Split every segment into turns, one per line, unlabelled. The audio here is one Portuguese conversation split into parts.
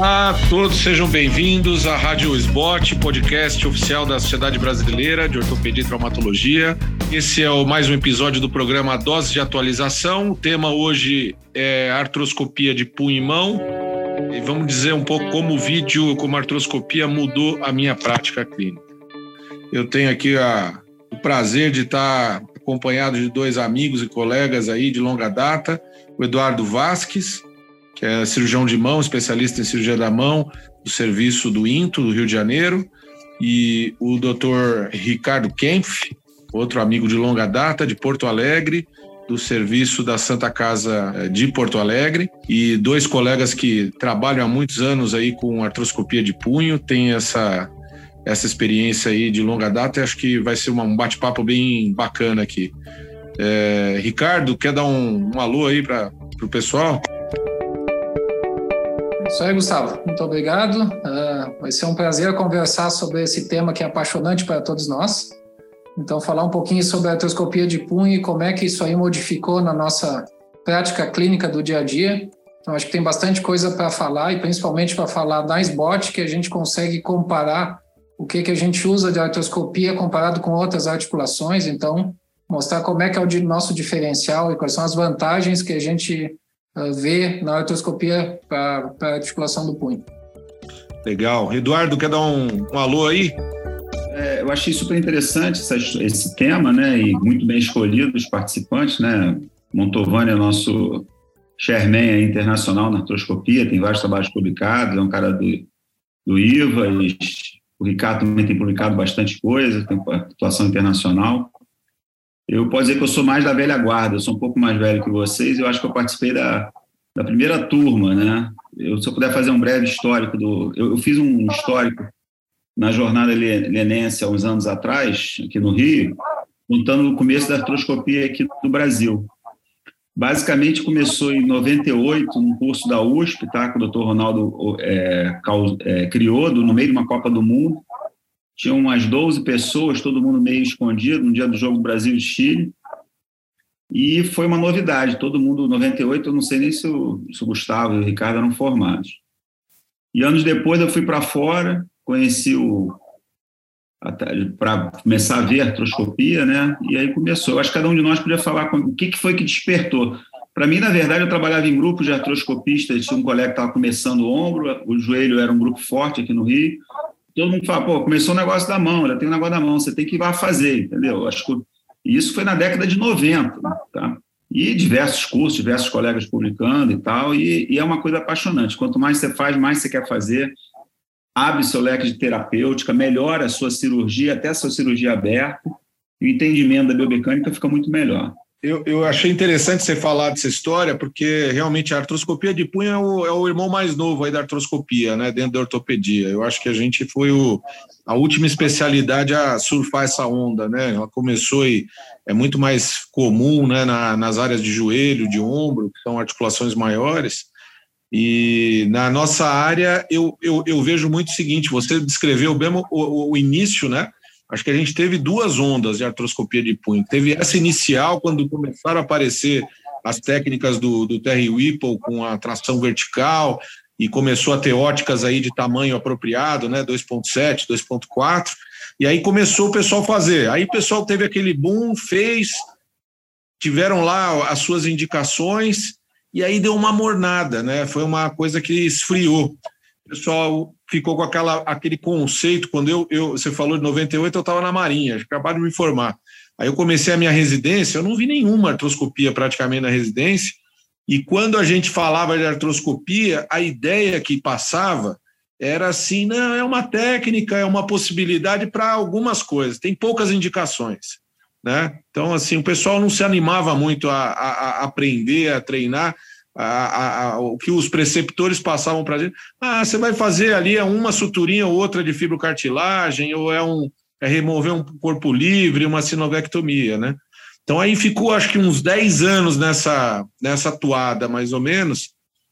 Olá, todos sejam bem-vindos à Rádio Sbot, podcast oficial da Sociedade Brasileira de Ortopedia e Traumatologia. Esse é o mais um episódio do programa Dose de Atualização. O tema hoje é artroscopia de punho e mão. E vamos dizer um pouco como o vídeo, como a artroscopia mudou a minha prática clínica. Eu tenho aqui a, o prazer de estar acompanhado de dois amigos e colegas aí de longa data, o Eduardo Vasques, que é cirurgião de mão, especialista em cirurgia da mão do serviço do INTO, do Rio de Janeiro, e o doutor Ricardo Kempf, outro amigo de longa data, de Porto Alegre, do serviço da Santa Casa eh, de Porto Alegre, e dois colegas que trabalham há muitos anos aí com artroscopia de punho, têm essa, essa experiência aí de longa data, e acho que vai ser um bate-papo bem bacana aqui. É, Ricardo, quer dar um, um alô aí para o pessoal?
Isso aí, Gustavo. Muito obrigado. Uh, vai ser um prazer conversar sobre esse tema que é apaixonante para todos nós. Então, falar um pouquinho sobre a artroscopia de punho e como é que isso aí modificou na nossa prática clínica do dia a dia. Então, acho que tem bastante coisa para falar e principalmente para falar da SBOT, que a gente consegue comparar o que, que a gente usa de artroscopia comparado com outras articulações. Então, mostrar como é que é o nosso diferencial e quais são as vantagens que a gente ver na artroscopia para a articulação do punho.
Legal. Eduardo, quer dar um, um alô aí?
É, eu achei super interessante essa, esse tema, né? E muito bem escolhido os participantes, né? Montovani é nosso chairman internacional na artroscopia, tem vários trabalhos publicados, é um cara do, do IVA, e o Ricardo também tem publicado bastante coisa, tem atuação internacional. Eu posso dizer que eu sou mais da velha guarda, eu sou um pouco mais velho que vocês, eu acho que eu participei da, da primeira turma, né? Eu, se eu puder fazer um breve histórico do... Eu, eu fiz um histórico na jornada lenense há uns anos atrás, aqui no Rio, contando o começo da artroscopia aqui do Brasil. Basicamente começou em 98, num curso da USP, tá, que o Dr. Ronaldo é, é, criou, no meio de uma Copa do Mundo, tinha umas 12 pessoas, todo mundo meio escondido, no dia do jogo Brasil e Chile. E foi uma novidade, todo mundo, 98, eu não sei nem se o, se o Gustavo e o Ricardo eram formados. E anos depois eu fui para fora, conheci o. para começar a ver a artroscopia, né? E aí começou. Eu acho que cada um de nós podia falar com, o que, que foi que despertou. Para mim, na verdade, eu trabalhava em grupos de artroscopistas, tinha um colega que estava começando o ombro, o joelho era um grupo forte aqui no Rio, todo mundo fala, pô, começou o negócio da mão, já tem o negócio da mão, você tem que ir lá fazer, entendeu? Acho que isso foi na década de 90, tá? E diversos cursos, diversos colegas publicando e tal, e, e é uma coisa apaixonante. Quanto mais você faz, mais você quer fazer, abre seu leque de terapêutica, melhora a sua cirurgia, até a sua cirurgia aberta, e o entendimento da biomecânica fica muito melhor.
Eu, eu achei interessante você falar dessa história, porque realmente a artroscopia de punho é o, é o irmão mais novo aí da artroscopia, né, dentro da ortopedia. Eu acho que a gente foi o, a última especialidade a surfar essa onda, né? Ela começou e é muito mais comum, né, na, nas áreas de joelho, de ombro, que são articulações maiores. E na nossa área, eu, eu, eu vejo muito o seguinte: você descreveu bem o, o, o início, né? Acho que a gente teve duas ondas de artroscopia de punho. Teve essa inicial, quando começaram a aparecer as técnicas do, do Terry Whipple com a tração vertical, e começou a ter óticas aí de tamanho apropriado, né, 2.7, 2.4, e aí começou o pessoal fazer. Aí o pessoal teve aquele boom, fez, tiveram lá as suas indicações, e aí deu uma mornada, né? Foi uma coisa que esfriou pessoal ficou com aquela, aquele conceito. Quando eu, eu você falou de 98, eu estava na Marinha, acabado de me formar. Aí eu comecei a minha residência, eu não vi nenhuma artroscopia praticamente na residência. E quando a gente falava de artroscopia, a ideia que passava era assim: não, é uma técnica, é uma possibilidade para algumas coisas, tem poucas indicações. Né? Então, assim, o pessoal não se animava muito a, a, a aprender, a treinar, a, a, o que os preceptores passavam para a gente. Ah, você vai fazer ali é uma suturinha ou outra de fibrocartilagem, ou é, um, é remover um corpo livre, uma sinovectomia, né? Então aí ficou acho que uns 10 anos nessa, nessa atuada, mais ou menos.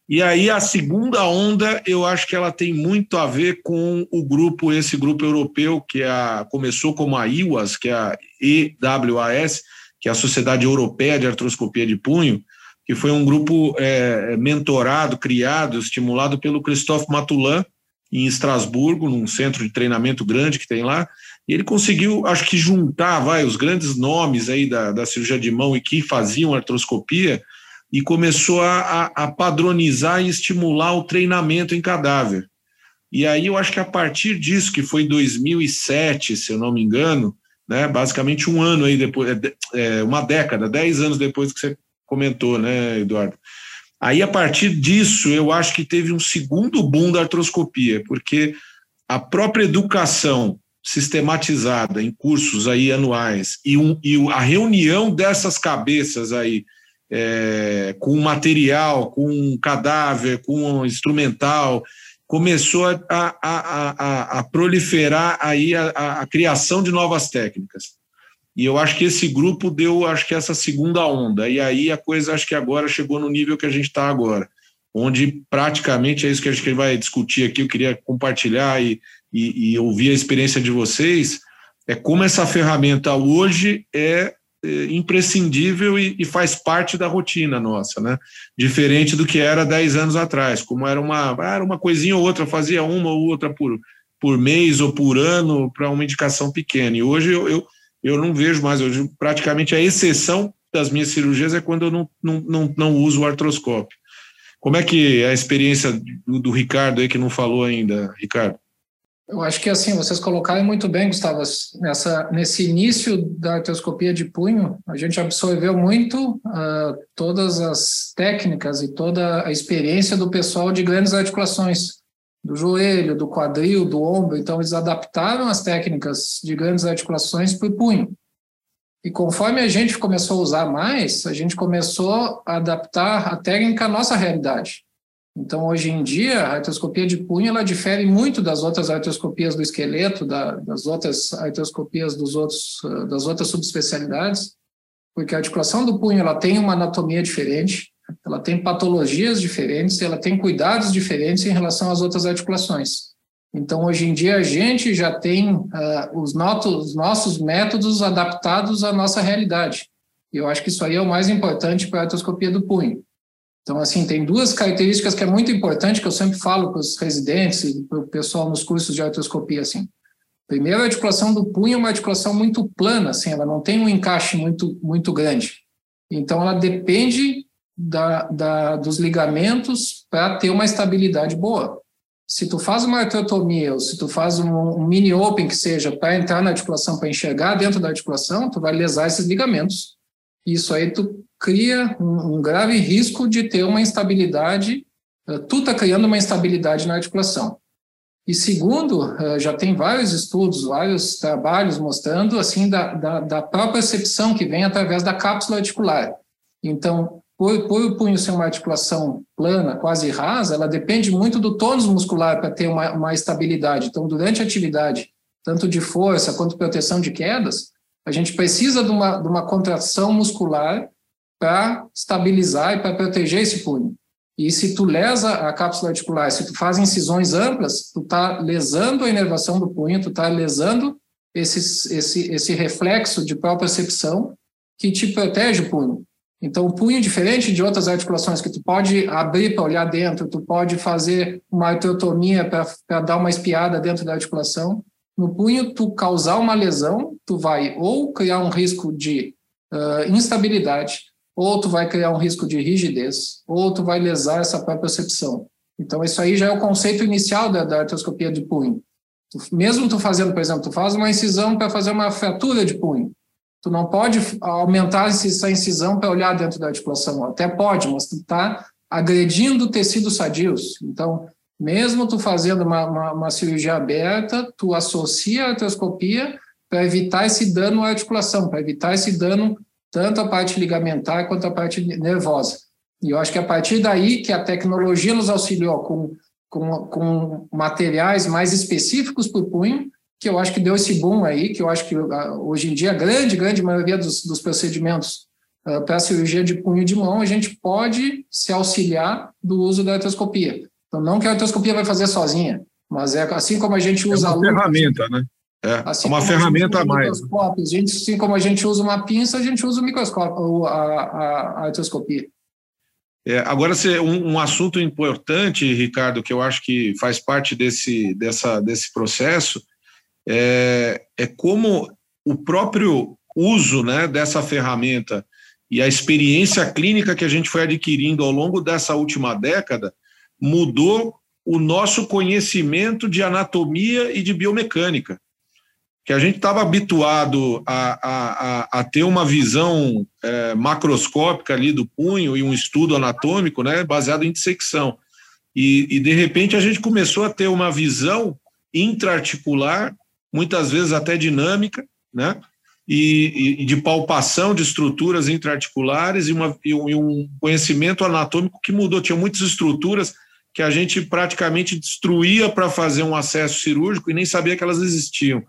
E aí a segunda onda, eu acho que ela tem muito a ver com o grupo, esse grupo europeu, que é a, começou como a IWAS, que é a EWAS, que é a Sociedade Europeia de Artroscopia de Punho, que foi um grupo é, mentorado, criado, estimulado pelo Christophe Matulan, em Estrasburgo, num centro de treinamento grande que tem lá, e ele conseguiu, acho que juntar, vai, os grandes nomes aí da, da cirurgia de mão e que faziam artroscopia, e começou a, a, padronizar e estimular o treinamento em cadáver. E aí eu acho que a partir disso, que foi 2007, se eu não me engano, né, basicamente um ano aí depois, é, é, uma década, dez anos depois que você comentou, né, Eduardo? Aí, a partir disso, eu acho que teve um segundo boom da artroscopia, porque a própria educação sistematizada em cursos aí anuais e, um, e a reunião dessas cabeças aí é, com material, com cadáver, com instrumental, começou a, a, a, a proliferar aí a, a, criação de novas técnicas. E eu acho que esse grupo deu, acho que essa segunda onda. E aí a coisa, acho que agora chegou no nível que a gente está agora, onde praticamente é isso que a gente vai discutir aqui. Eu queria compartilhar e, e, e ouvir a experiência de vocês. É como essa ferramenta hoje é é, imprescindível e, e, faz parte da rotina nossa, né? Diferente do que era 10 anos atrás, como era uma, era uma coisinha ou outra, fazia uma ou outra por, por mês ou por ano para uma indicação pequena. E hoje eu, eu, eu não vejo mais, hoje praticamente a exceção das minhas cirurgias é quando eu não, não, não, não uso o artroscópio. Como é que é a experiência do, do Ricardo aí que não falou ainda, Ricardo?
Eu acho que assim, vocês colocaram muito bem, Gustavo, nessa, nesse início da artroscopia de punho, a gente absorveu muito uh, todas as técnicas e toda a experiência do pessoal de grandes articulações, do joelho, do quadril, do ombro, então eles adaptaram as técnicas de grandes articulações para o punho. E conforme a gente começou a usar mais, a gente começou a adaptar a técnica à nossa realidade. Então, hoje em dia, a artroscopia de punho ela difere muito das outras artroscopias do esqueleto, da, das outras artroscopias dos outros, das outras subespecialidades, porque a articulação do punho ela tem uma anatomia diferente, ela tem patologias diferentes, ela tem cuidados diferentes em relação às outras articulações. Então, hoje em dia, a gente já tem uh, os, notos, os nossos métodos adaptados à nossa realidade. E eu acho que isso aí é o mais importante para a artroscopia do punho. Então, assim, tem duas características que é muito importante, que eu sempre falo para os residentes e para o pessoal nos cursos de artroscopia, assim. Primeiro, a articulação do punho é uma articulação muito plana, assim, ela não tem um encaixe muito, muito grande. Então, ela depende da, da, dos ligamentos para ter uma estabilidade boa. Se tu faz uma artrotomia ou se tu faz um, um mini open que seja para entrar na articulação, para enxergar dentro da articulação, tu vai lesar esses ligamentos. Isso aí tu cria um, um grave risco de ter uma instabilidade, uh, tu está criando uma instabilidade na articulação. E segundo, uh, já tem vários estudos, vários trabalhos mostrando assim da, da, da própria percepção que vem através da cápsula articular. Então, por, o punho ser uma articulação plana, quase rasa, ela depende muito do tônus muscular para ter uma, uma estabilidade. Então, durante a atividade, tanto de força quanto proteção de quedas, a gente precisa de uma, de uma contração muscular para estabilizar e para proteger esse punho. E se tu lesa a cápsula articular, se tu faz incisões amplas, tu está lesando a inervação do punho, tu está lesando esse, esse, esse reflexo de propriocepção que te protege o punho. Então, o punho, diferente de outras articulações que tu pode abrir para olhar dentro, tu pode fazer uma artrotomia para dar uma espiada dentro da articulação. No punho, tu causar uma lesão, tu vai ou criar um risco de uh, instabilidade, ou tu vai criar um risco de rigidez, ou tu vai lesar essa própria percepção. Então, isso aí já é o conceito inicial da, da artroscopia de punho. Tu, mesmo tu fazendo, por exemplo, tu faz uma incisão para fazer uma fratura de punho. Tu não pode aumentar essa incisão para olhar dentro da articulação. Até pode, mas tu está agredindo tecidos sadios. Então, mesmo tu fazendo uma, uma, uma cirurgia aberta, tu associa a artroscopia para evitar esse dano à articulação, para evitar esse dano tanto a parte ligamentar quanto a parte nervosa. E eu acho que a partir daí que a tecnologia nos auxiliou com, com, com materiais mais específicos para o punho, que eu acho que deu esse boom aí, que eu acho que ah, hoje em dia a grande, grande maioria dos, dos procedimentos uh, para a cirurgia de punho de mão, a gente pode se auxiliar do uso da artroscopia. Então, não que a artroscopia vai fazer sozinha, mas é assim como a gente usa...
É uma ferramenta, né? É, assim uma ferramenta a mais.
A gente, assim como a gente usa uma pinça, a gente usa o microscópio, a, a, a artroscopia.
É, agora, um, um assunto importante, Ricardo, que eu acho que faz parte desse, dessa, desse processo, é, é como o próprio uso né, dessa ferramenta e a experiência clínica que a gente foi adquirindo ao longo dessa última década mudou o nosso conhecimento de anatomia e de biomecânica. Que a gente estava habituado a, a, a, ter uma visão é, macroscópica ali do punho e um estudo anatômico né, baseado em dissecção. E, e, de repente, a gente começou a ter uma visão intraarticular, muitas vezes até dinâmica, né? E, e, de palpação de estruturas intraarticulares e, uma, e, um conhecimento anatômico que mudou. Tinha muitas estruturas que a gente praticamente destruía para fazer um acesso cirúrgico e nem sabia que elas existiam,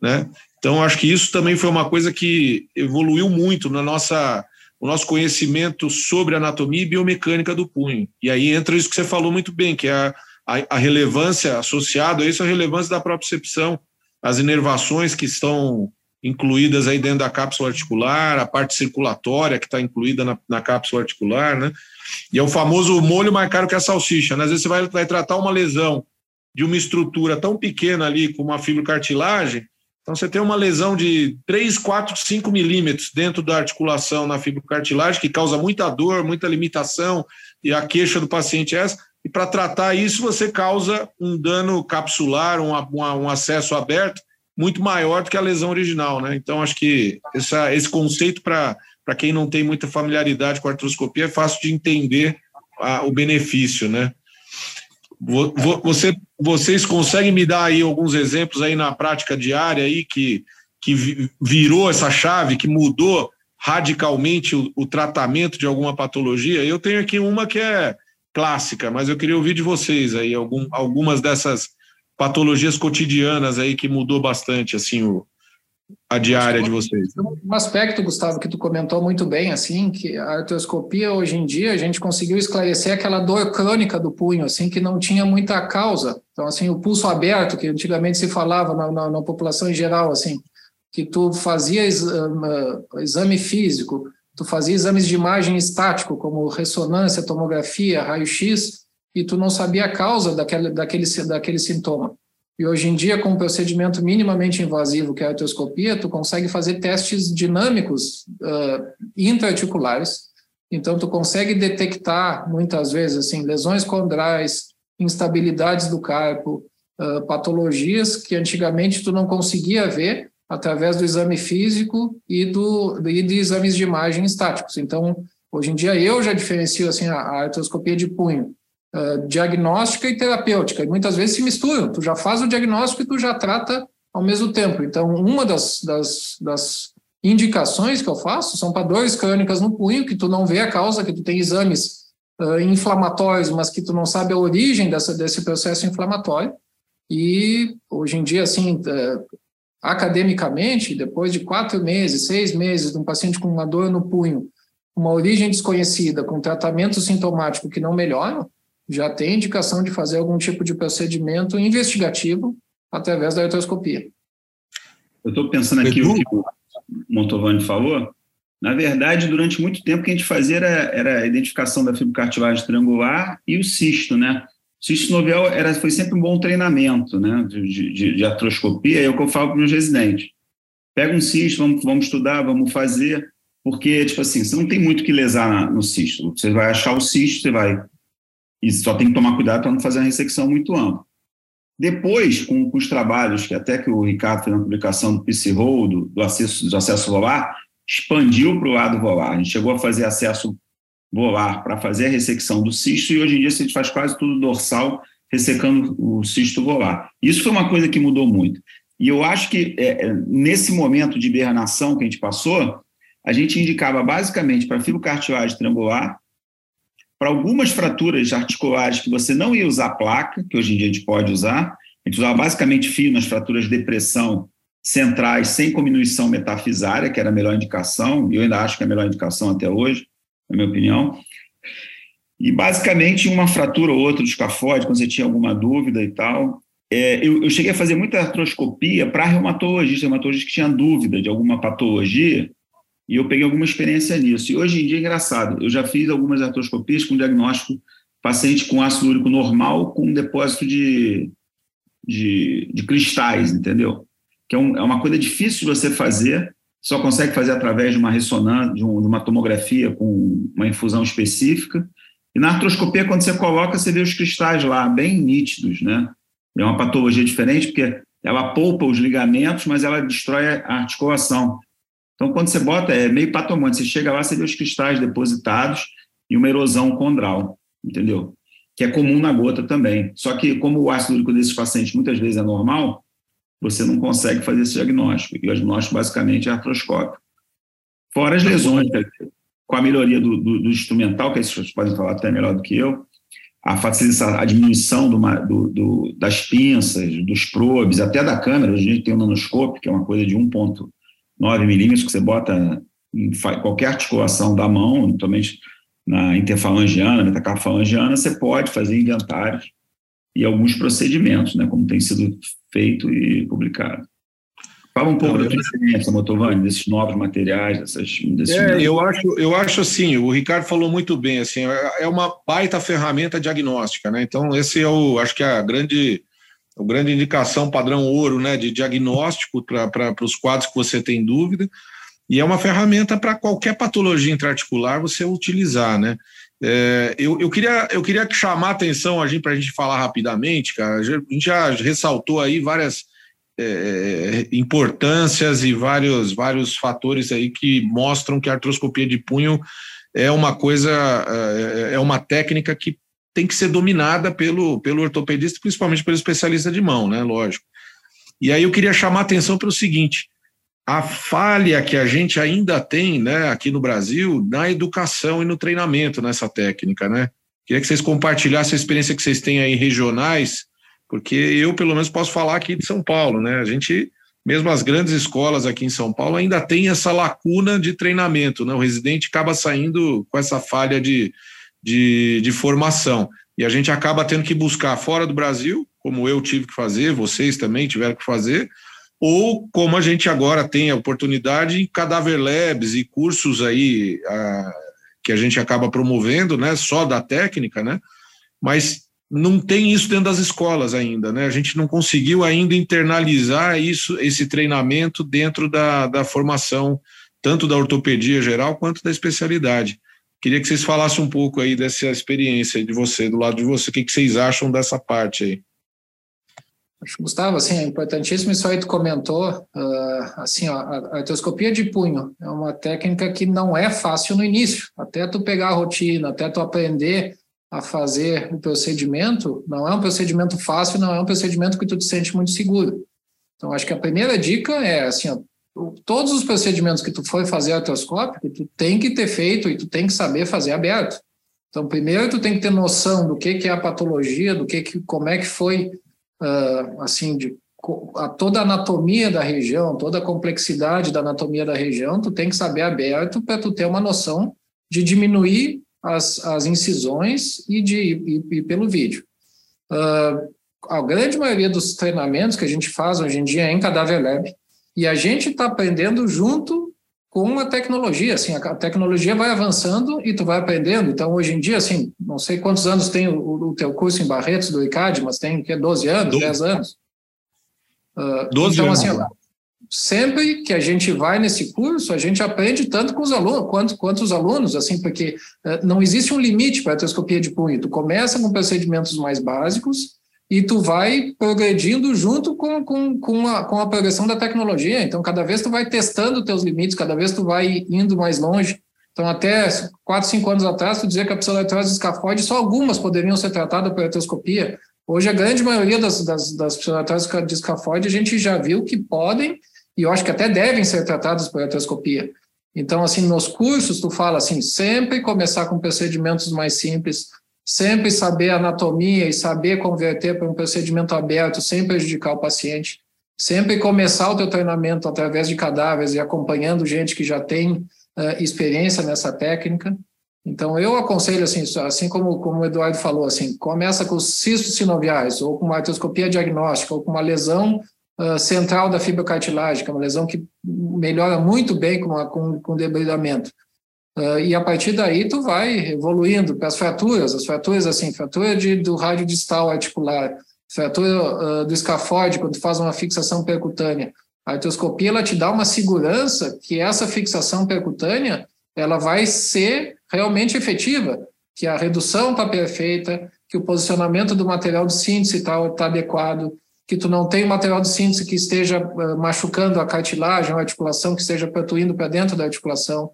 né? Então acho que isso também foi uma coisa que evoluiu muito na nossa o nosso conhecimento sobre anatomia e biomecânica do punho. E aí entra isso que você falou muito bem, que é a, a, a relevância associada a isso, a relevância da propriocepção, as inervações que estão incluídas aí dentro da cápsula articular, a parte circulatória que está incluída na, na, cápsula articular, né? E é o famoso molho mais caro que a salsicha. Né? Às vezes você vai, vai tratar uma lesão de uma estrutura tão pequena ali como a fibrocartilagem, então você tem uma lesão de 3, 4, 5 milímetros dentro da articulação na fibrocartilagem, que causa muita dor, muita limitação, e a queixa do paciente é essa. E para tratar isso, você causa um dano capsular, um, um acesso aberto, muito maior do que a lesão original, né? Então, acho que essa, esse conceito, para quem não tem muita familiaridade com a artroscopia, é fácil de entender a, o benefício, né? Você, vocês conseguem me dar aí alguns exemplos aí na prática diária aí que, que virou essa chave, que mudou radicalmente o, o tratamento de alguma patologia? Eu tenho aqui uma que é clássica, mas eu queria ouvir de vocês aí algum, algumas dessas patologias cotidianas aí que mudou bastante assim o, a diária de vocês?
Um aspecto, Gustavo, que tu comentou muito bem, assim, que a artroscopia hoje em dia a gente conseguiu esclarecer aquela dor crônica do punho, assim, que não tinha muita causa. Então, assim, o pulso aberto, que antigamente se falava na, na, na população em geral, assim, que tu fazia exame, exame físico, tu fazia exames de imagem estático, como ressonância, tomografia, raio-x, e tu não sabia a causa daquele, daquele, daquele sintoma. E hoje em dia, com um procedimento minimamente invasivo, que é a artroscopia, tu consegue fazer testes dinâmicos uh, intraarticulares. Então, tu consegue detectar, muitas vezes, assim, lesões condrais, instabilidades do carpo, uh, patologias que antigamente tu não conseguia ver através do exame físico e, do, e de exames de imagem estáticos. Então, hoje em dia, eu já diferencio assim, a, artroscopia de punho uh, diagnóstica e terapêutica. E muitas vezes se misturam. Tu já faz o diagnóstico e tu já trata ao mesmo tempo. Então, uma das, das, das indicações que eu faço são para dores crônicas no punho, que tu não vê a causa, que tu tem exames uh, inflamatórios, mas que tu não sabe a origem dessa, desse processo inflamatório. E hoje em dia, assim, uh, academicamente, depois de quatro meses, seis meses de um paciente com uma dor no punho, uma origem desconhecida, com tratamento sintomático que não melhora, já tem indicação de fazer algum tipo de procedimento investigativo através da artroscopia.
Eu estou pensando aqui o que o Montovani falou. Na verdade, durante muito tempo, o que a gente fazia era, era a identificação da fibrocartilagem triangular e o cisto, né? Cisto novel era, foi sempre um bom treinamento, né? De, de, de artroscopia, é o que eu falo para os meus residentes. Pega um cisto, vamos, vamos estudar, vamos fazer, porque, tipo assim, você não tem muito que lesar no cisto. Você vai achar o cisto, você vai e só tem que tomar cuidado para não fazer uma ressecção muito ampla. Depois, com, com, os trabalhos, que até que o Ricardo fez na publicação do PC-Roll, do, do, acesso, do acesso volar, expandiu para o lado volar. A gente chegou a fazer acesso volar para fazer a ressecção do cisto e hoje em dia a gente faz quase tudo dorsal, ressecando o cisto volar. Isso foi uma coisa que mudou muito. E eu acho que é, é nesse momento de hibernação que a gente passou, a gente indicava basicamente para fibrocartilagem triangular para algumas fraturas articulares que você não ia usar placa, que hoje em dia a gente pode usar, a gente usava basicamente fio nas fraturas de depressão centrais sem diminuição metafisária, que era a melhor indicação, e eu ainda acho que é a melhor indicação até hoje, na minha opinião. E basicamente uma fratura ou outra do escafode, quando você tinha alguma dúvida e tal. É, eu, eu, cheguei a fazer muita artroscopia para reumatologistas, reumatologistas que tinham dúvida de alguma patologia, E eu peguei alguma experiência nisso. E hoje em dia é engraçado, eu já fiz algumas artroscopias com diagnóstico paciente com ácido úrico normal com depósito de, de, de cristais, entendeu? Que é, um, é, uma coisa difícil de você fazer, só consegue fazer através de uma ressonância, de, um, de uma tomografia com uma infusão específica. E na artroscopia, quando você coloca, você vê os cristais lá, bem nítidos, né? É uma patologia diferente, porque ela poupa os ligamentos, mas ela destrói a articulação. Então, quando você bota, é meio patomante. Você chega lá, você vê os cristais depositados e uma erosão condral, entendeu? Que é comum na gota também. Só que, como o ácido úrico desses pacientes muitas vezes é normal, você não consegue fazer esse diagnóstico. E o diagnóstico, basicamente, é artroscópico. Fora as lesões, com a melhoria do, do, do instrumental, que vocês podem falar até melhor do que eu, a facilitação, a diminuição do, do, das pinças, dos probes, até da câmera. A gente tem o um nanoscope, que é uma coisa de 1,9 milímetros, que você bota em qualquer articulação da mão, principalmente na interfalangiana, metacarfalangiana, você pode fazer inventários e alguns procedimentos, né, como tem sido feito e publicado. Fala um pouco Não, da tua experiência, Motovani, desses novos materiais, dessas. Desses
é, eu acho, eu acho assim, o Ricardo falou muito bem, assim, é uma baita ferramenta diagnóstica, né? Então, esse é o, acho que é a grande, a grande indicação padrão ouro, né, de diagnóstico para os quadros que você tem dúvida, e é uma ferramenta para qualquer patologia intraarticular você utilizar, né? É, eu, eu, queria, eu queria chamar a atenção para a gente falar rapidamente, cara. A gente já ressaltou aí várias é, importâncias e vários, vários fatores aí que mostram que a artroscopia de punho é uma coisa, é, é uma técnica que tem que ser dominada pelo, pelo ortopedista, principalmente pelo especialista de mão, né? Lógico. E aí eu queria chamar a atenção para o seguinte: a falha que a gente ainda tem, né, aqui no Brasil, na educação e no treinamento nessa técnica, né? Queria que vocês compartilhassem a experiência que vocês têm aí regionais porque eu, pelo menos, posso falar aqui de São Paulo, né? A gente, mesmo as grandes escolas aqui em São Paulo, ainda tem essa lacuna de treinamento, né? O residente acaba saindo com essa falha de, de, de formação. E a gente acaba tendo que buscar fora do Brasil, como eu tive que fazer, vocês também tiveram que fazer, ou como a gente agora tem a oportunidade em Cadaver Labs e cursos aí a, que a gente acaba promovendo, né? Só da técnica, né? Mas não tem isso dentro das escolas ainda, né? A gente não conseguiu ainda internalizar isso, esse treinamento dentro da, da formação, tanto da ortopedia geral quanto da especialidade. Queria que vocês falassem um pouco aí dessa experiência de você, do lado de você, o que, que vocês acham dessa parte aí?
Gustavo, assim, é importantíssimo isso aí tu comentou, uh, assim, ó, a artroscopia de punho é uma técnica que não é fácil no início, até tu pegar a rotina, até tu aprender a fazer o procedimento, não é um procedimento fácil, não é um procedimento que tu te sente muito seguro. Então, acho que a primeira dica é, assim, ó, todos os procedimentos que tu for fazer artroscópico, tu tem que ter feito e tu tem que saber fazer aberto. Então, primeiro tu tem que ter noção do que, que é a patologia, do que, que como é que foi, uh, assim, de a toda a anatomia da região, toda a complexidade da anatomia da região, tu tem que saber aberto para tu ter uma noção de diminuir as, as incisões e, de, pelo vídeo. Uh, a grande maioria dos treinamentos que a gente faz hoje em dia é em Cadáver Lab, e a gente está aprendendo junto com a tecnologia, assim, a tecnologia vai avançando e tu vai aprendendo, então hoje em dia, assim, não sei quantos anos tem o, o teu curso em Barretos do ICAD, mas tem que 12 anos, 12. 10 anos. Uh, 12 então, anos. assim, sempre que a gente vai nesse curso, a gente aprende tanto com os alunos quanto, quanto os alunos, assim, porque uh, não existe um limite para a artroscopia de punho. Tu começa com procedimentos mais básicos e tu vai progredindo junto com, com, com, a, com a progressão da tecnologia. Então, cada vez tu vai testando teus limites, cada vez tu vai indo mais longe. Então, até 4, 5 anos atrás, tu dizia que a pseudoartrose escafoide, só algumas poderiam ser tratadas por artroscopia. Hoje, a grande maioria das, das, das pseudoartroses de escafoide, a gente já viu que podem e eu acho que até devem ser tratados por artroscopia. Então, assim, nos cursos, tu fala assim, sempre começar com procedimentos mais simples, sempre saber anatomia e saber converter para um procedimento aberto sem prejudicar o paciente, sempre começar o teu treinamento através de cadáveres e acompanhando gente que já tem uh, experiência nessa técnica. Então, eu aconselho, assim, assim como, como o Eduardo falou, assim, começa com cistos sinoviais, ou com uma artroscopia diagnóstica, ou com uma lesão uh, central da fibrocartilagem, que é uma lesão que melhora muito bem com, a, com, com debridamento. Uh, e a partir daí tu vai evoluindo para as fraturas, as fraturas assim, fratura de, do rádio distal articular, fratura uh, do escafóide, quando tu faz uma fixação percutânea. A artroscopia ela te dá uma segurança que essa fixação percutânea ela vai ser realmente efetiva, que a redução está perfeita, que o posicionamento do material de síntese está tá adequado, que tu não tem material de síntese que esteja uh, machucando a cartilagem, a articulação, que esteja protuindo para dentro da articulação.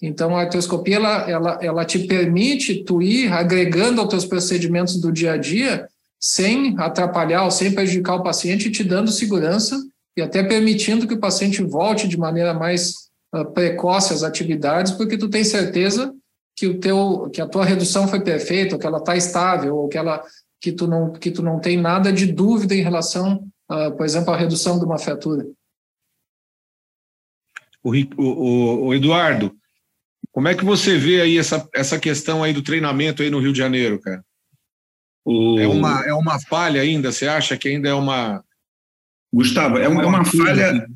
Então, a artroscopia, ela, ela, ela te permite tu ir agregando aos teus procedimentos do dia a dia, sem atrapalhar ou sem prejudicar o paciente, te dando segurança e até permitindo que o paciente volte de maneira mais uh, precoce às atividades, porque tu tem certeza que o teu que a tua redução foi perfeita, ou que ela está estável, ou que ela que tu não que tu não tem nada de dúvida em relação, uh, por exemplo, à redução de uma fratura.
O, o, o, Eduardo, como é que você vê aí essa, essa questão aí do treinamento aí no Rio de Janeiro, cara? O... É, uma, é uma falha ainda? Você acha que ainda é uma.
Gustavo, é uma, é uma falha,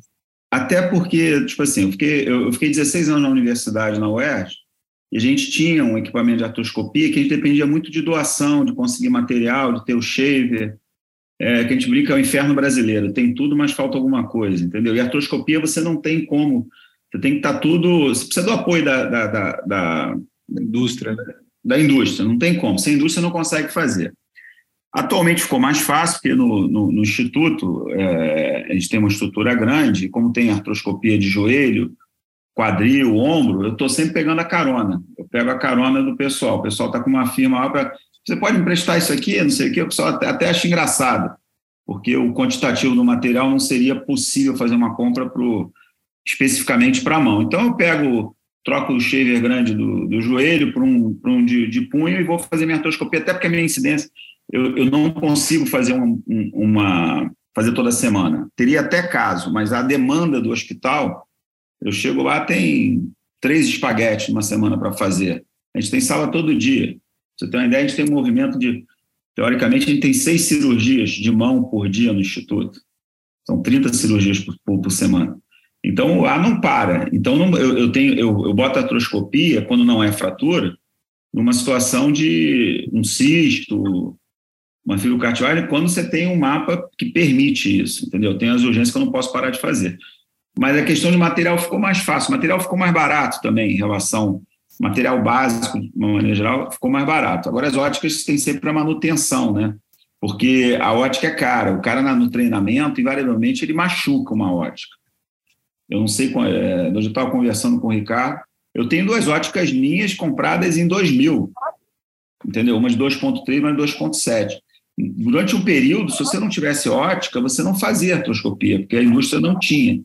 até porque, tipo assim, eu fiquei, eu fiquei 16 anos na universidade, na UERJ, e a gente tinha um equipamento de artroscopia que a gente dependia muito de doação, de conseguir material, de ter o shaver, é, que a gente brinca é o inferno brasileiro, tem tudo, mas falta alguma coisa, entendeu? E a artroscopia você não tem como, você tem que estar tá tudo, você precisa do apoio da, da, da, da indústria, né? da indústria, não tem como, sem indústria não consegue fazer. Atualmente ficou mais fácil, porque no, no, no Instituto é, a gente tem uma estrutura grande, como tem artroscopia de joelho, quadril, ombro, eu estou sempre pegando a carona. Eu pego a carona do pessoal. O pessoal está com uma firma lá para. Você pode emprestar isso aqui, não sei o quê. O pessoal até, até acha engraçado, porque o quantitativo do material não seria possível fazer uma compra pro, especificamente para a mão. Então eu pego, troco o shaver grande do, do joelho para um, um de, de, punho e vou fazer minha artroscopia, até porque a minha incidência eu, eu não consigo fazer uma, uma fazer toda semana. Teria até caso, mas a demanda do hospital eu chego lá, tem três espaguetes numa semana para fazer. A gente tem sala todo dia. Você tem uma ideia, a gente tem um movimento de. Teoricamente, a gente tem seis cirurgias de mão por dia no Instituto. São 30 cirurgias por, por, por semana. Então, lá não para. Então, não, eu, eu, tenho, eu, eu boto a artroscopia, quando não é fratura, numa situação de um cisto, uma fibrocartilagem, quando você tem um mapa que permite isso, entendeu? Tem as urgências que eu não posso parar de fazer. Mas a questão de material ficou mais fácil, o material ficou mais barato também em relação material básico, de uma maneira geral, ficou mais barato. Agora, as óticas têm sempre a manutenção, né? Porque a ótica é cara. O cara no treinamento, invariavelmente, ele machuca uma ótica. Eu não sei, é, eu estava conversando com o Ricardo, eu tenho duas óticas minhas compradas em 2000, entendeu? Uma de 2.3 e uma de 2.7. Durante um período, se você não tivesse ótica, você não fazia artroscopia, porque a indústria não tinha.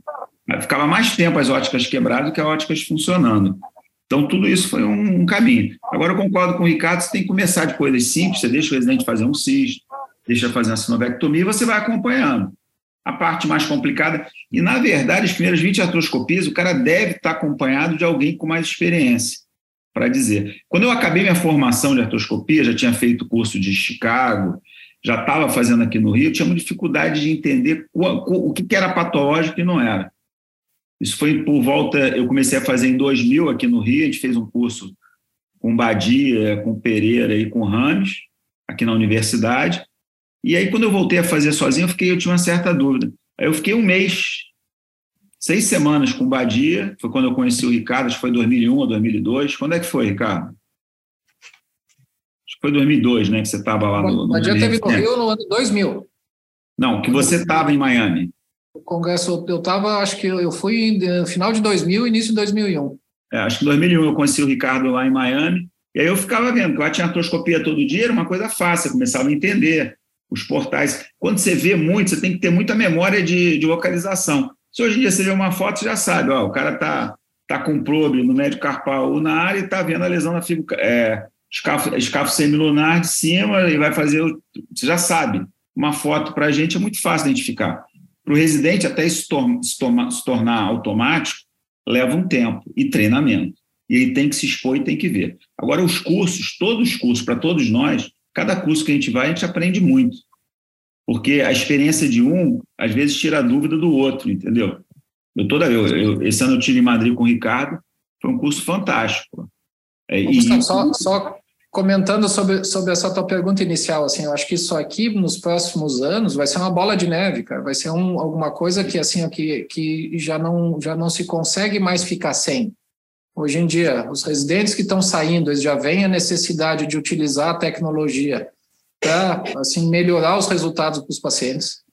Ficava mais tempo as óticas quebradas do que as óticas funcionando. Então, tudo isso foi um, um, caminho. Agora, eu concordo com o Ricardo, você tem que começar de coisas simples, você deixa o residente fazer um cisto, deixa fazer uma sinovectomia e você vai acompanhando. A parte mais complicada, e na verdade, as primeiras 20 artroscopias, o cara deve estar acompanhado de alguém com mais experiência, para dizer. Quando eu acabei minha formação de artroscopia, já tinha feito curso de Chicago, já estava fazendo aqui no Rio, tinha uma dificuldade de entender o, que era patológico e não era. Isso foi por volta, eu comecei a fazer em 2000 aqui no Rio, a gente fez um curso com Badia, com Pereira e com Rames, aqui na universidade. E aí, quando eu voltei a fazer sozinho, eu, fiquei, eu tinha uma certa dúvida. Aí eu fiquei um mês, seis semanas com Badia, foi quando eu conheci o Ricardo, acho que foi 2001 ou 2002. Quando é que foi, Ricardo? Acho que foi 2002, né, que você estava lá no...
Badia teve no Rio no ano 2000.
Não, que você estava em Miami.
O congresso, eu estava, acho que eu fui no final de 2000, início de 2001.
É, acho que em 2001 eu conheci o Ricardo lá em Miami, e aí eu ficava vendo, que lá tinha artroscopia todo dia, era uma coisa fácil, eu começava a entender os portais. Quando você vê muito, você tem que ter muita memória de, de localização. Se hoje em dia você vê uma foto, você já sabe, ó, o cara está tá com probe no médio carpal ou na área e está vendo a lesão na fibra, é, escafo, escafo semilunar de cima e vai fazer, você já sabe. Uma foto para a gente é muito fácil identificar. Para o residente, até isso se, se tornar automático, leva um tempo e treinamento. E ele tem que se expor e tem que ver. Agora, os cursos, todos os cursos, para todos nós, cada curso que a gente vai, a gente aprende muito. porque a experiência de um, às vezes, tira a dúvida do outro, entendeu? Eu toda eu, eu esse ano eu tive em Madrid com o Ricardo, foi um curso fantástico.
É, e, só, só comentando sobre, sobre essa tua pergunta inicial, assim, eu acho que isso aqui nos próximos anos vai ser uma bola de neve, cara, vai ser um, alguma coisa que assim que, que já não já não se consegue mais ficar sem. Hoje em dia, os residentes que estão saindo, eles já veem a necessidade de utilizar a tecnologia para assim melhorar os resultados para os pacientes.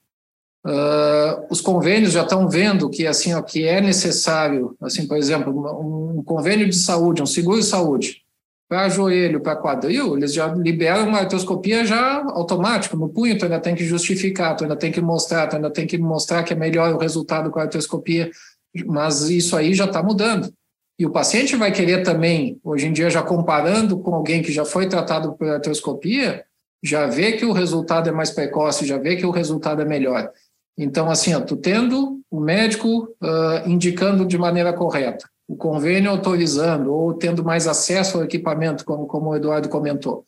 Uh, os convênios já estão vendo que assim ó, que é necessário, assim por exemplo, um, convênio de saúde, um seguro de saúde para joelho, para quadril, eles já liberam uma artroscopia já automática. No punho, tu ainda tem que justificar, tu ainda tem que mostrar, tu ainda tem que mostrar que é melhor o resultado com a artroscopia, mas isso aí já está mudando. E o paciente vai querer também, hoje em dia, já comparando com alguém que já foi tratado por artroscopia, já vê que o resultado é mais precoce, já vê que o resultado é melhor. Então, assim, ó, tu tendo o médico uh, indicando de maneira correta, o convênio autorizando ou tendo mais acesso ao equipamento, como, como o Eduardo comentou,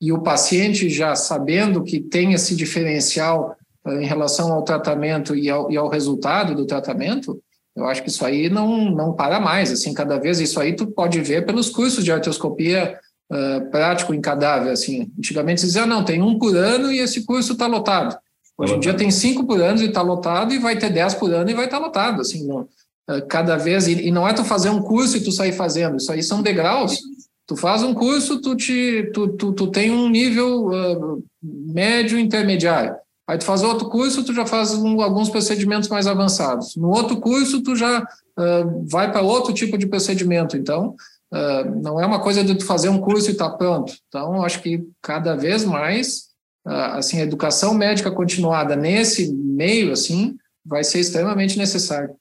e o paciente já sabendo que tem esse diferencial uh, em relação ao tratamento e ao, e ao resultado do tratamento, eu acho que isso aí não, não para mais. Assim, cada vez isso aí tu pode ver pelos cursos de artroscopia uh, prático em cadáver. Assim, antigamente se dizia não, tem um por ano e esse curso está lotado. Hoje em dia tem cinco por ano e está lotado, e vai ter dez por ano e vai estar tá lotado. Assim, não, uh, cada vez. E, e, não é tu fazer um curso e tu sair fazendo, isso aí são degraus. Tu faz um curso, tu, te, tu, tu, tu tem um nível uh, médio intermediário. Aí tu faz outro curso, tu já faz um, alguns procedimentos mais avançados. No outro curso, tu já uh, vai para outro tipo de procedimento. Então, uh, não é uma coisa de tu fazer um curso e tá pronto. Então, acho que cada vez mais ah, assim, a educação médica continuada nesse meio, assim, vai ser extremamente necessário.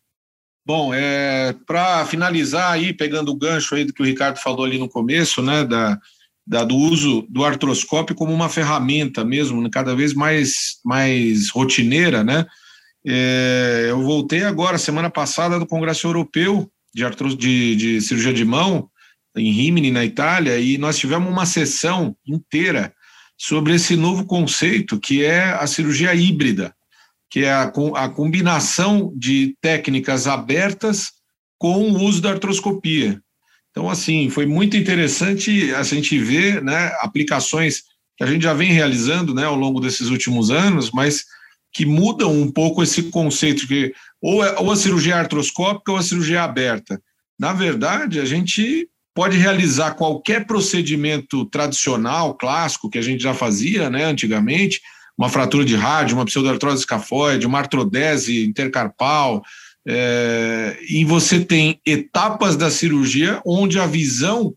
Bom, é, para finalizar aí, pegando o gancho aí do que o Ricardo falou ali no começo, né, da, da, do uso do artroscópio como uma ferramenta mesmo, né, cada vez mais, mais rotineira, né, é, eu voltei agora, semana passada, do Congresso Europeu de, artros, de, de Cirurgia de Mão, em Rimini, na Itália, e nós tivemos uma sessão inteira sobre esse novo conceito que é a cirurgia híbrida, que é a, a combinação de técnicas abertas com o uso da artroscopia. Então, assim, foi muito interessante a gente ver né, aplicações que a gente já vem realizando né, ao longo desses últimos anos, mas que mudam um pouco esse conceito, que ou, é, ou a cirurgia artroscópica ou a cirurgia aberta. Na verdade, a gente pode realizar qualquer procedimento tradicional, clássico, que a gente já fazia né, antigamente, uma fratura de rádio, uma pseudoartrose escafoide, uma artrodese intercarpal, é, e você tem etapas da cirurgia onde a visão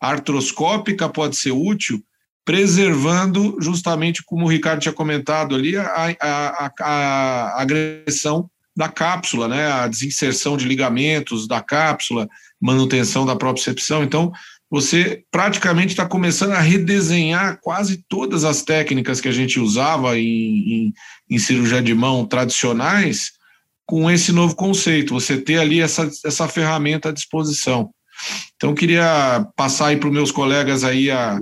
artroscópica pode ser útil, preservando justamente, como o Ricardo tinha comentado ali, a, a, a, agressão da cápsula, né, a desinserção de ligamentos da cápsula, manutenção da propriocepção. Então, você praticamente está começando a redesenhar quase todas as técnicas que a gente usava em, em, em, cirurgia de mão tradicionais com esse novo conceito, você ter ali essa, essa ferramenta à disposição. Então, queria passar aí para os meus colegas aí a,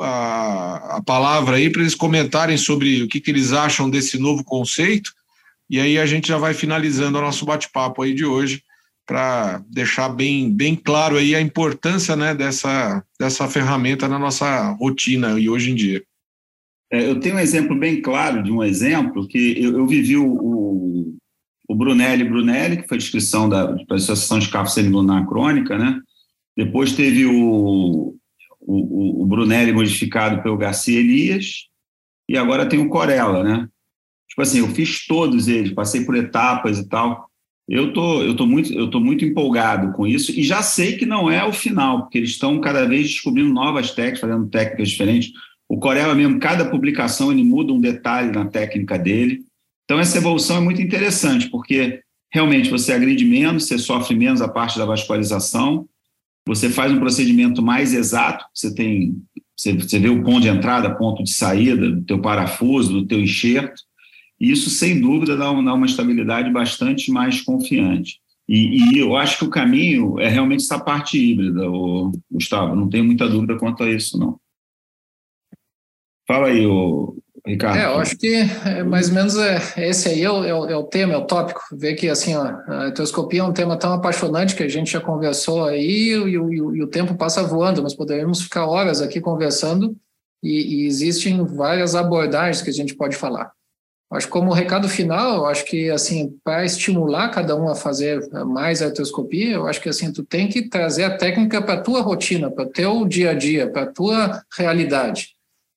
a, a palavra aí para eles comentarem sobre o que, que eles acham desse novo conceito, e aí a gente já vai finalizando o nosso bate-papo aí de hoje para deixar bem, bem claro aí a importância né, dessa, dessa ferramenta na nossa rotina e hoje em dia.
É, eu tenho um exemplo bem claro de um exemplo que eu, eu vivi o, o, o, Brunelli Brunelli, que foi a descrição da, da Associação de Cafo Semilunar Crônica, né? Depois teve o, o, o Brunelli modificado pelo Garcia Elias, e agora tem o Corella, né? Tipo assim, eu fiz todos eles, passei por etapas e tal. Eu tô, eu tô muito, eu tô muito empolgado com isso e já sei que não é o final, porque eles estão cada vez descobrindo novas técnicas, fazendo técnicas diferentes. O Corella mesmo, cada publicação ele muda um detalhe na técnica dele. Então essa evolução é muito interessante, porque realmente você agride menos, você sofre menos a parte da vascularização, você faz um procedimento mais exato, você tem, você, você vê o ponto de entrada, ponto de saída do teu parafuso, do teu enxerto, isso, sem dúvida, dá, dá uma estabilidade bastante mais confiante. E, e, eu acho que o caminho é realmente essa parte híbrida, o, Gustavo. Não tenho muita dúvida quanto a isso, não. Fala aí, o Ricardo?
É, eu acho que é, mais ou menos é, esse aí é o, é, o, é tema, é o tópico. Ver que assim, ó, a artroscopia é um tema tão apaixonante que a gente já conversou aí e, e, e, e o tempo passa voando. Nós poderíamos ficar horas aqui conversando e, existem várias abordagens que a gente pode falar. Acho que como recado final, acho que assim, para estimular cada um a fazer mais artroscopia, eu acho que assim, tu tem que trazer a técnica para a tua rotina, para o teu dia a dia, para a tua realidade.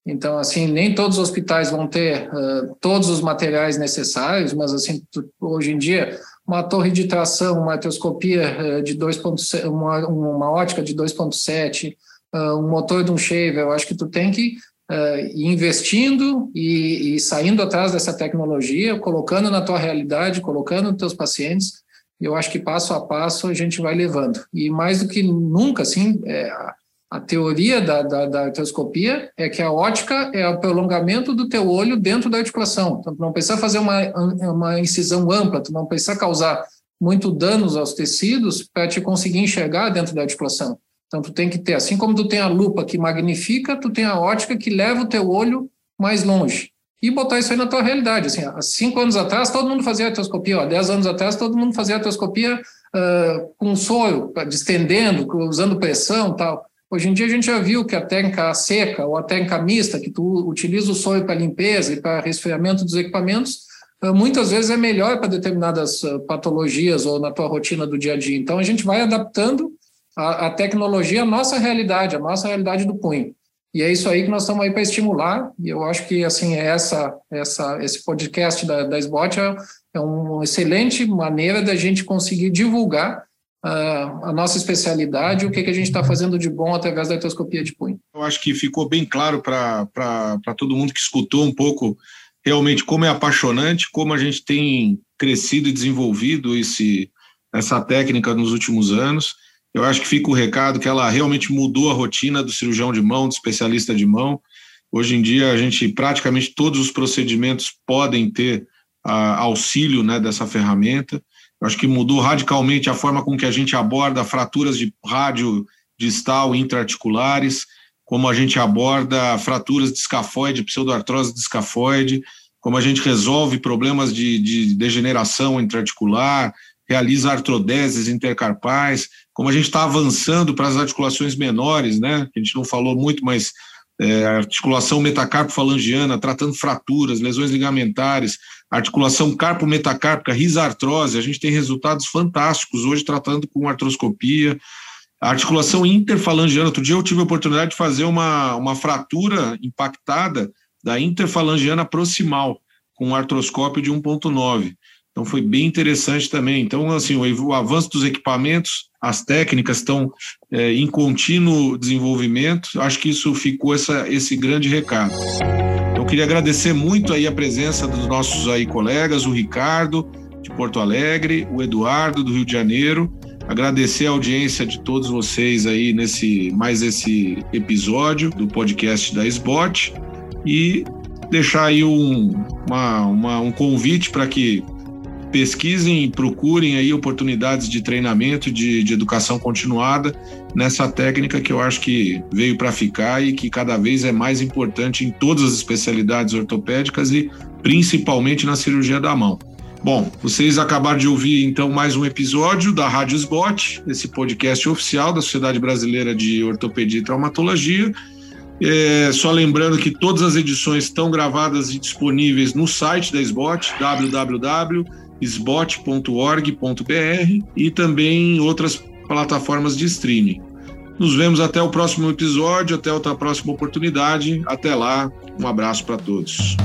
Então, assim, nem todos os hospitais vão ter uh, todos os materiais necessários, mas, assim, hoje em dia, uma torre de tração, uma artroscopia uh, de 2.7, uma, uma ótica de 2.7, uh, um motor de um shaver, eu acho que tu tem que ir investindo e, e, saindo atrás dessa tecnologia, colocando na tua realidade, colocando nos teus pacientes, eu acho que passo a passo a gente vai levando. E mais do que nunca, assim, é, a teoria da, da, da artroscopia é que a ótica é o prolongamento do teu olho dentro da articulação. Então, tu não precisa fazer uma, uma incisão ampla, tu não precisa causar muito danos aos tecidos para te conseguir enxergar dentro da articulação. Então, tu tem que ter, assim como tu tem a lupa que magnifica, tu tem a ótica que leva o teu olho mais longe. E botar isso aí na tua realidade. Assim, há cinco anos atrás, todo mundo fazia artroscopia. Há dez anos atrás, todo mundo fazia artroscopia uh, com soro, distendendo, usando pressão tal. Hoje em dia, a gente já viu que a técnica seca ou a técnica mista, que tu utiliza o soro para limpeza e para resfriamento dos equipamentos, uh, muitas vezes é melhor para determinadas uh, patologias ou na tua rotina do dia a dia. Então, a gente vai adaptando a, a tecnologia, a nossa realidade, a nossa realidade do punho. E é isso aí que nós estamos aí para estimular, e eu acho que assim essa, essa, esse podcast da, da SBOT é, é uma excelente maneira da gente conseguir divulgar a nossa especialidade, o que, que a gente está fazendo de bom através da artroscopia de punho.
Eu acho que ficou bem claro para todo mundo que escutou um pouco realmente como é apaixonante, como a gente tem crescido e desenvolvido esse, essa técnica nos últimos anos. Eu acho que fica o recado que ela realmente mudou a rotina do cirurgião de mão, do especialista de mão. Hoje em dia, a gente praticamente todos os procedimentos podem ter ah, auxílio né, dessa ferramenta. Acho que mudou radicalmente a forma com que a gente aborda fraturas de rádio distal intraarticulares, como a gente aborda fraturas de escafoide, pseudoartrose de escafoide, como a gente resolve problemas de, de degeneração intraarticular, realiza artrodeses intercarpais, como a gente está avançando para as articulações menores, né? A gente não falou muito, mas é, articulação metacarpo-falangiana, tratando fraturas, lesões ligamentares, articulação carpo-metacárpica, risartrose, a gente tem resultados fantásticos hoje tratando com artroscopia. Articulação interfalangiana, outro dia eu tive a oportunidade de fazer uma, uma fratura impactada da interfalangiana proximal com um artroscópio de 1.9. Então foi bem interessante também. Então, assim, o, avanço dos equipamentos, as técnicas estão é, em contínuo desenvolvimento. Acho que isso ficou essa, esse grande recado. Eu queria agradecer muito aí a presença dos nossos aí colegas, o Ricardo de Porto Alegre, o Eduardo do Rio de Janeiro. Agradecer a audiência de todos vocês aí nesse mais esse episódio do podcast da SBOT e deixar aí um, uma, uma, um convite para que pesquisem procurem aí oportunidades de treinamento, de, de educação continuada nessa técnica que eu acho que veio para ficar e que cada vez é mais importante em todas as especialidades ortopédicas e principalmente na cirurgia da mão. Bom, vocês acabaram de ouvir então mais um episódio da Rádio Sbot, esse podcast oficial da Sociedade Brasileira de Ortopedia e Traumatologia. É, só lembrando que todas as edições estão gravadas e disponíveis no site da SBOT, www sbot.org.br e também outras plataformas de streaming. Nos vemos até o próximo episódio, até outra próxima oportunidade. Até lá, um abraço para todos.